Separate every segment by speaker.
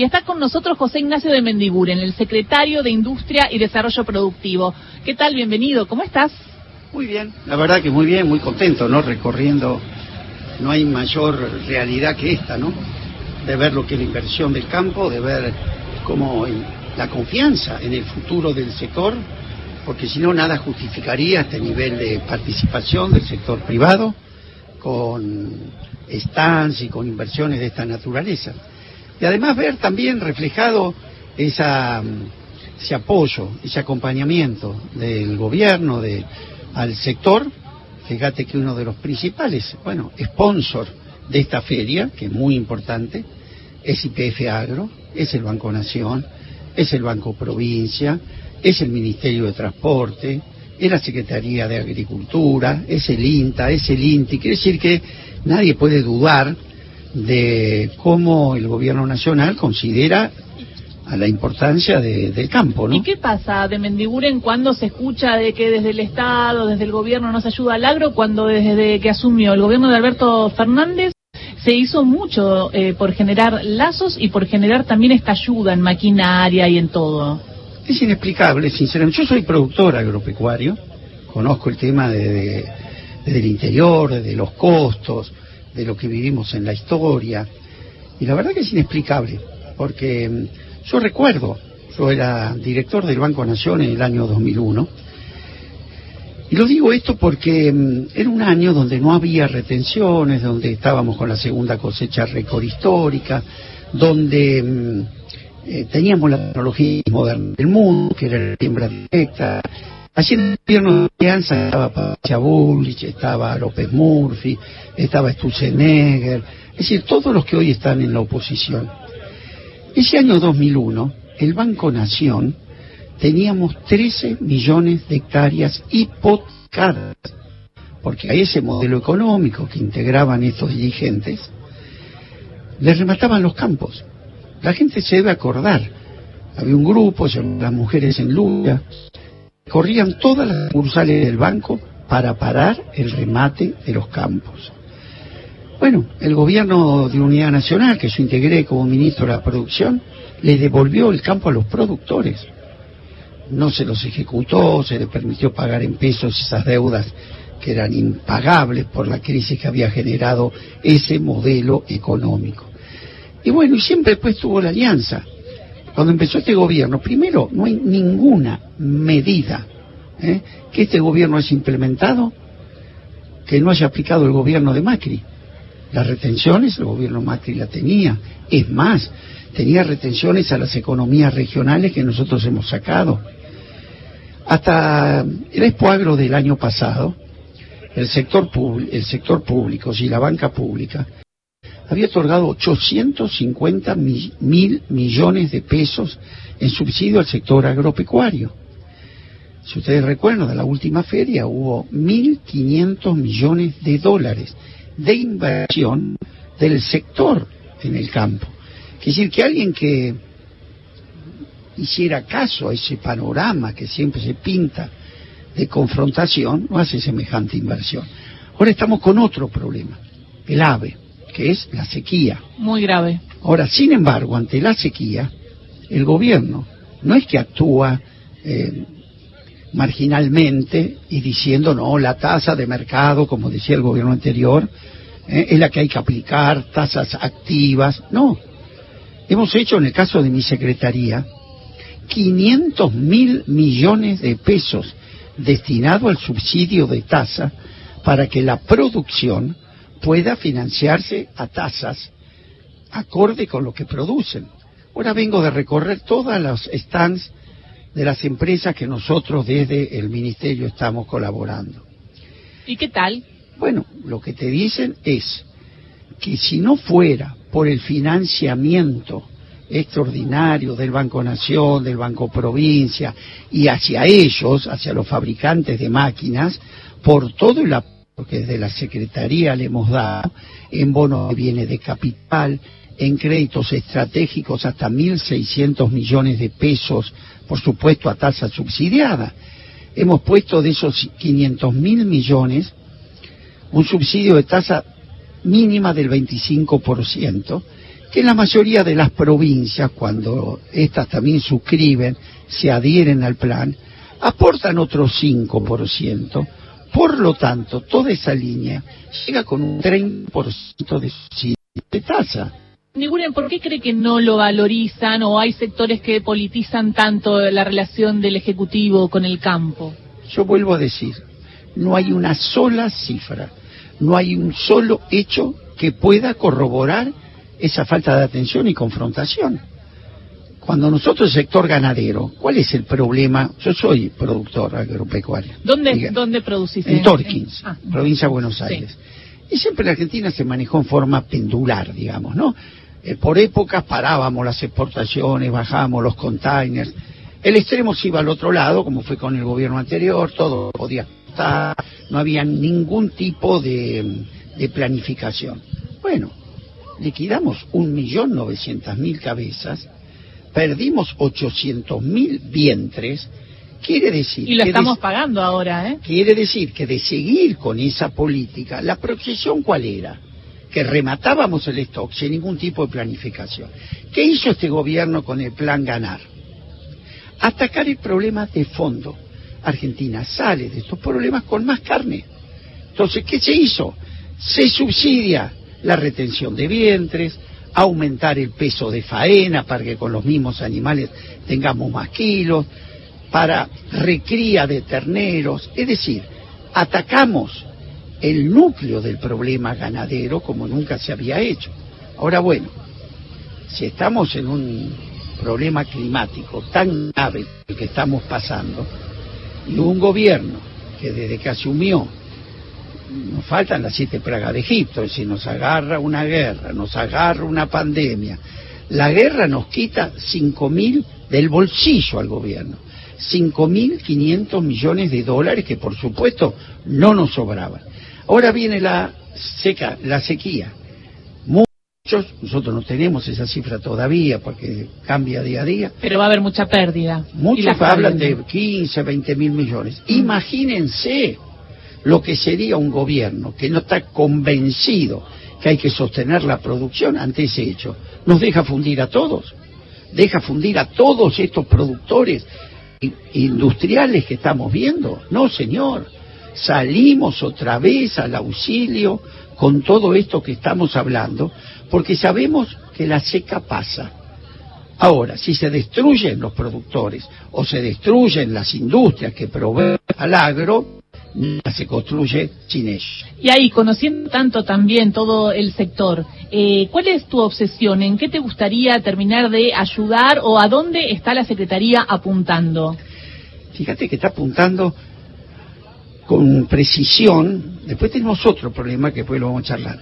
Speaker 1: Y está con nosotros José Ignacio de Mendiguren, el secretario de Industria y Desarrollo Productivo. ¿Qué tal? Bienvenido. ¿Cómo estás?
Speaker 2: Muy bien, la verdad que muy bien, muy contento, ¿no? Recorriendo, no hay mayor realidad que esta, ¿no? De ver lo que es la inversión del campo, de ver cómo la confianza en el futuro del sector, porque si no nada justificaría este nivel de participación del sector privado con stands y con inversiones de esta naturaleza. Y además ver también reflejado esa, ese apoyo, ese acompañamiento del gobierno de, al sector. Fíjate que uno de los principales, bueno, sponsor de esta feria, que es muy importante, es IPF Agro, es el Banco Nación, es el Banco Provincia, es el Ministerio de Transporte, es la Secretaría de Agricultura, es el INTA, es el INTI. Quiere decir que nadie puede dudar de cómo el gobierno nacional considera a la importancia del campo, ¿no?
Speaker 1: ¿Y qué pasa de Mendiguren cuando se escucha de que desde el Estado, desde el gobierno no se ayuda al agro, cuando desde que asumió el gobierno de Alberto Fernández se hizo mucho eh, por generar lazos y por generar también esta ayuda en maquinaria y en todo?
Speaker 2: Es inexplicable, sinceramente. Yo soy productor agropecuario, conozco el tema de, del interior, de los costos, de lo que vivimos en la historia, y la verdad que es inexplicable, porque mm, yo recuerdo, yo era director del Banco Nación en el año 2001, y lo digo esto porque mm, era un año donde no había retenciones, donde estábamos con la segunda cosecha récord histórica, donde mm, eh, teníamos la tecnología moderna del mundo, que era la siembra directa. Allí en el gobierno de Alianza estaba Pacha Bullich, estaba López Murphy, estaba Stutzenegger, es decir, todos los que hoy están en la oposición. Ese año 2001, el Banco Nación, teníamos 13 millones de hectáreas hipotecadas, porque a ese modelo económico que integraban estos dirigentes, les remataban los campos. La gente se debe acordar. Había un grupo, las mujeres en lucha, corrían todas las sucursales del banco para parar el remate de los campos. Bueno, el gobierno de Unidad Nacional, que yo integré como ministro de la producción, le devolvió el campo a los productores. No se los ejecutó, se les permitió pagar en pesos esas deudas que eran impagables por la crisis que había generado ese modelo económico. Y bueno, y siempre después tuvo la alianza. Cuando empezó este gobierno, primero, no hay ninguna medida ¿eh? que este gobierno haya implementado que no haya aplicado el gobierno de Macri. Las retenciones, el gobierno Macri la tenía. Es más, tenía retenciones a las economías regionales que nosotros hemos sacado. Hasta el Expo del año pasado, el sector, el sector público y la banca pública había otorgado 850 mil millones de pesos en subsidio al sector agropecuario. Si ustedes recuerdan, de la última feria hubo 1.500 millones de dólares de inversión del sector en el campo. Es decir, que alguien que hiciera caso a ese panorama que siempre se pinta de confrontación, no hace semejante inversión. Ahora estamos con otro problema, el AVE que es la sequía.
Speaker 1: Muy grave.
Speaker 2: Ahora, sin embargo, ante la sequía, el gobierno no es que actúa eh, marginalmente y diciendo, no, la tasa de mercado, como decía el gobierno anterior, eh, es la que hay que aplicar, tasas activas. No. Hemos hecho, en el caso de mi secretaría, 500 mil millones de pesos destinados al subsidio de tasa para que la producción pueda financiarse a tasas acorde con lo que producen. Ahora vengo de recorrer todas las stands de las empresas que nosotros desde el Ministerio estamos colaborando.
Speaker 1: ¿Y qué tal?
Speaker 2: Bueno, lo que te dicen es que si no fuera por el financiamiento extraordinario del Banco Nación, del Banco Provincia y hacia ellos, hacia los fabricantes de máquinas, por todo el apoyo que desde la Secretaría le hemos dado, en bonos de bienes de capital, en créditos estratégicos hasta 1.600 millones de pesos, por supuesto a tasa subsidiada. Hemos puesto de esos 500 mil millones un subsidio de tasa mínima del 25% que en la mayoría de las provincias, cuando estas también suscriben, se adhieren al plan, aportan otro 5%. Por lo tanto, toda esa línea llega con un 30% de, de tasa.
Speaker 1: Niguren, ¿por qué cree que no lo valorizan o hay sectores que politizan tanto la relación del Ejecutivo con el campo?
Speaker 2: Yo vuelvo a decir, no hay una sola cifra, no hay un solo hecho que pueda corroborar esa falta de atención y confrontación. Cuando nosotros, el sector ganadero, ¿cuál es el problema? Yo soy productor agropecuario.
Speaker 1: ¿Dónde, ¿dónde producís?
Speaker 2: En Torkins, ah. provincia de Buenos Aires. Y siempre la Argentina se manejó en forma pendular, digamos, ¿no? Eh, por épocas parábamos las exportaciones, bajábamos los containers. El extremo se iba al otro lado, como fue con el gobierno anterior, todo podía estar, no había ningún tipo de, de planificación. Bueno, liquidamos un millón novecientas mil cabezas, perdimos ochocientos mil vientres, quiere decir...
Speaker 1: Y lo estamos pagando ahora, ¿eh?
Speaker 2: Quiere decir que de seguir con esa política, ¿la proyección cuál era? Que rematábamos el stock sin ningún tipo de planificación. ¿Qué hizo este gobierno con el plan ganar? Atacar el problema de fondo. Argentina sale de estos problemas con más carne. Entonces, ¿qué se hizo? Se subsidia la retención de vientres, aumentar el peso de faena para que con los mismos animales tengamos más kilos, para recría de terneros, es decir, atacamos el núcleo del problema ganadero como nunca se había hecho. Ahora bueno, si estamos en un problema climático tan grave que estamos pasando, y un gobierno que desde que asumió nos faltan las siete plagas de Egipto, es decir, nos agarra una guerra, nos agarra una pandemia. La guerra nos quita cinco mil del bolsillo al gobierno, cinco mil quinientos millones de dólares que por supuesto no nos sobraban. Ahora viene la seca, la sequía. Muchos, nosotros no tenemos esa cifra todavía porque cambia día a día.
Speaker 1: Pero va a haber mucha pérdida.
Speaker 2: Muchos hablan de 15, 20 mil millones. Imagínense lo que sería un gobierno que no está convencido que hay que sostener la producción ante ese hecho. Nos deja fundir a todos, deja fundir a todos estos productores industriales que estamos viendo. No, señor, salimos otra vez al auxilio con todo esto que estamos hablando, porque sabemos que la seca pasa. Ahora, si se destruyen los productores o se destruyen las industrias que proveen al agro, se construye sin.
Speaker 1: Y ahí, conociendo tanto también todo el sector, eh, ¿cuál es tu obsesión? ¿En qué te gustaría terminar de ayudar o a dónde está la Secretaría apuntando?
Speaker 2: Fíjate que está apuntando con precisión. Después tenemos otro problema que después lo vamos a charlar.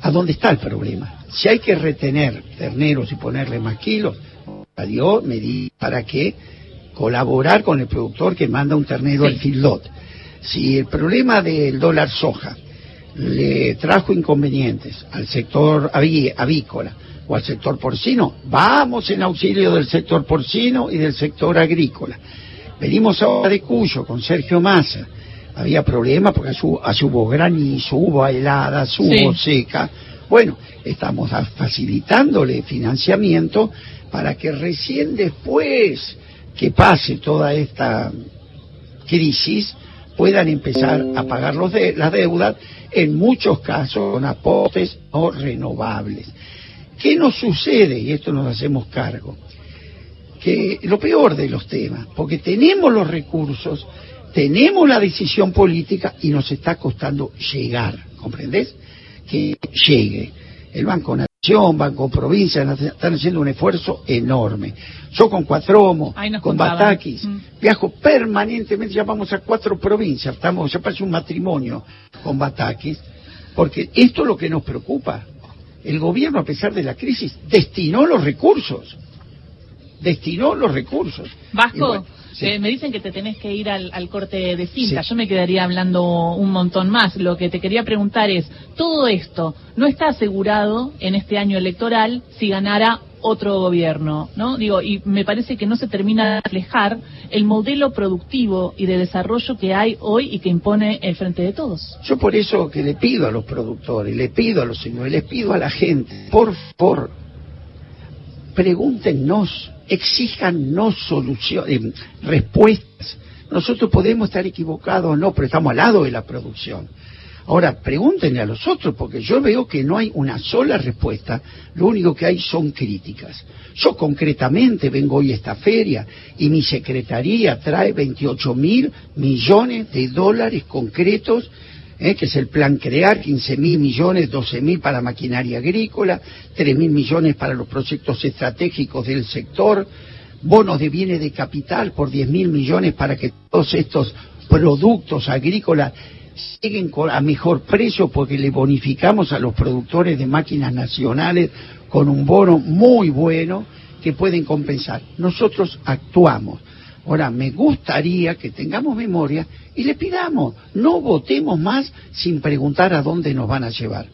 Speaker 2: ¿A dónde está el problema? Si hay que retener terneros y ponerle más kilos, me medí para que colaborar con el productor que manda un ternero al filot si el problema del dólar soja le trajo inconvenientes al sector avícola o al sector porcino, vamos en auxilio del sector porcino y del sector agrícola. Venimos ahora de Cuyo con Sergio Massa. Había problemas porque hubo granizo, hubo heladas, hubo seca. Bueno, estamos facilitándole financiamiento para que recién después que pase toda esta crisis, puedan empezar a pagar los de, las deudas, en muchos casos con aportes no renovables. ¿Qué nos sucede? Y esto nos hacemos cargo. Que lo peor de los temas, porque tenemos los recursos, tenemos la decisión política y nos está costando llegar, ¿comprendes? Que llegue. El Banco Banco Provincia, están haciendo un esfuerzo enorme. Yo con Cuatromo, con Batakis, mm. viajo permanentemente, ya vamos a cuatro provincias, estamos, ya parece un matrimonio con Batakis, porque esto es lo que nos preocupa. El gobierno, a pesar de la crisis, destinó los recursos. Destinó los recursos.
Speaker 1: Vasco, eh, me dicen que te tenés que ir al, corte de cinta. Yo me quedaría hablando un montón más. Lo que te quería preguntar es, todo esto no está asegurado en este año electoral si ganara otro gobierno, ¿no? Digo, y me parece que no se termina de reflejar el modelo productivo y de desarrollo que hay hoy y que impone el Frente de Todos.
Speaker 2: Yo por eso que le pido a los productores, le pido a los señores, les pido a la gente, por favor, pregúntenos, exíjanos soluciones, eh, respuestas. Nosotros podemos estar equivocados o no, pero estamos al lado de la producción. Ahora, pregúntenle a los otros, porque yo veo que no hay una sola respuesta, lo único que hay son críticas. Yo concretamente vengo hoy a esta feria y mi secretaría trae 28 mil millones de dólares concretos, eh, que es el plan CREAR, 15 mil millones, 12 mil para maquinaria agrícola, 3 mil millones para los proyectos estratégicos del sector, bonos de bienes de capital por 10 mil millones para que todos estos productos agrícolas siguen a mejor precio porque le bonificamos a los productores de máquinas nacionales con un bono muy bueno que pueden compensar. Nosotros actuamos. Ahora, me gustaría que tengamos memoria y le pidamos, no votemos más sin preguntar a dónde nos van a llevar.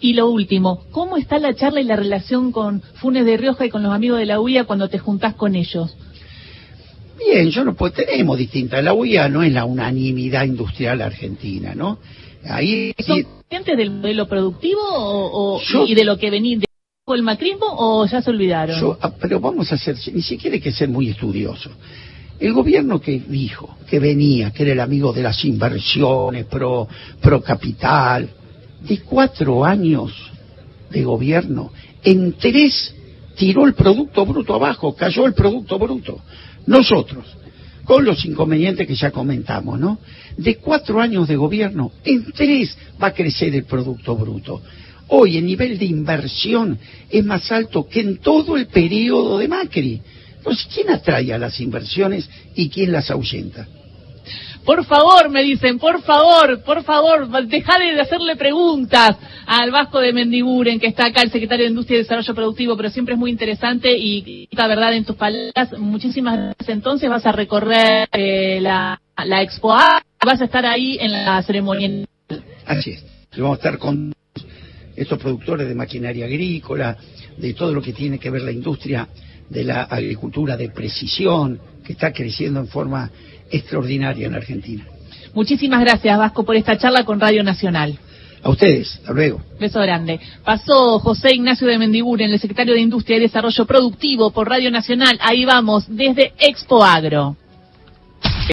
Speaker 1: Y lo último, ¿cómo está la charla y la relación con Funes de Rioja y con los amigos de la UIA cuando te juntás con ellos?
Speaker 2: Bien, yo no puedo, tenemos distintas. La UIA no es la unanimidad industrial argentina, ¿no?
Speaker 1: Ahí ¿Son conscientes del modelo productivo o, y de lo que venía de el macrismo o ya se olvidaron?
Speaker 2: Ah, pero vamos a hacer, ni siquiera hay que ser muy estudioso. El gobierno que dijo que venía, que era el amigo de las inversiones, pro, pro capital, de cuatro años de gobierno, en tres tiró el Producto Bruto abajo, cayó el Producto Bruto. Nosotros, con los inconvenientes que ya comentamos, ¿no? De cuatro años de gobierno, en tres va a crecer el Producto Bruto. Hoy el nivel de inversión es más alto que en todo el periodo de Macri. Entonces, ¿quién atrae a las inversiones y quién las ahuyenta?
Speaker 1: Por favor, me dicen, por favor, por favor, deja de hacerle preguntas al Vasco de Mendiguren, que está acá, el secretario de Industria y Desarrollo Productivo, pero siempre es muy interesante y la verdad en tus palabras. Muchísimas gracias. Entonces vas a recorrer eh, la, la Expo A, vas a estar ahí en la ceremonia.
Speaker 2: Así es. Vamos a estar con estos productores de maquinaria agrícola, de todo lo que tiene que ver la industria de la agricultura de precisión, que está creciendo en forma extraordinaria en Argentina.
Speaker 1: Muchísimas gracias, Vasco, por esta charla con Radio Nacional.
Speaker 2: A ustedes, hasta luego.
Speaker 1: Beso grande. Pasó José Ignacio de Mendiguren, el secretario de Industria y Desarrollo Productivo por Radio Nacional. Ahí vamos, desde Expo Agro.